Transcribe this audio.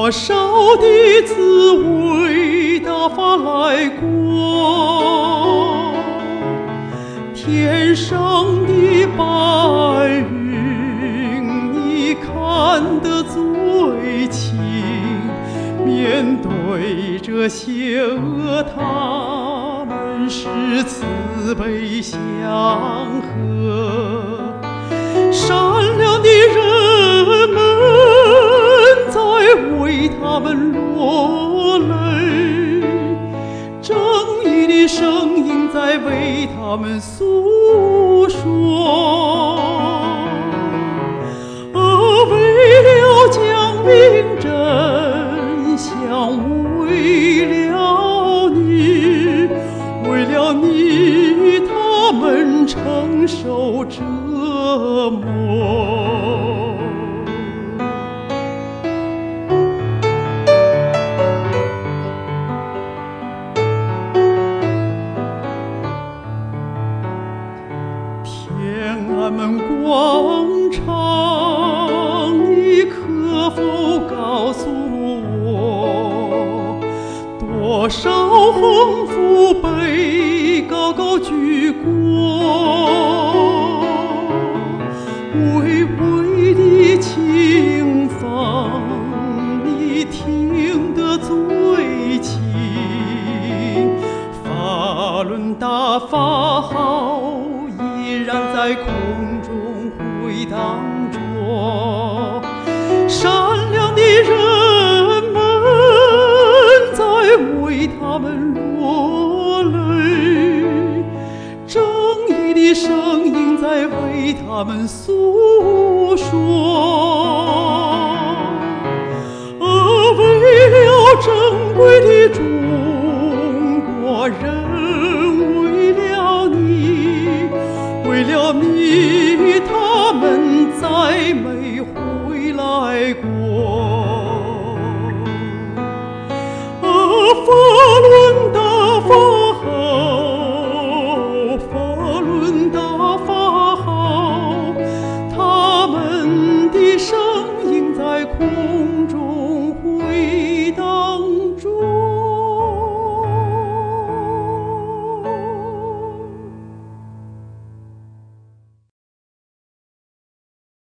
多少的滋味打发来过，天上的白云你看得最清，面对着邪恶，他们是慈悲祥和。善良的人声音在为他们诉说。啊为了讲明真相，为了你，为了你，他们承受折磨。天安门广场，你可否告诉我，多少横幅被高高举过？巍巍的琴房，你听得最清。法轮大法号依然在空中回荡着，善良的人们在为他们落泪，正义的声音在为他们诉说。为了珍贵的中国人，为了你，为了你，他们再没回来过。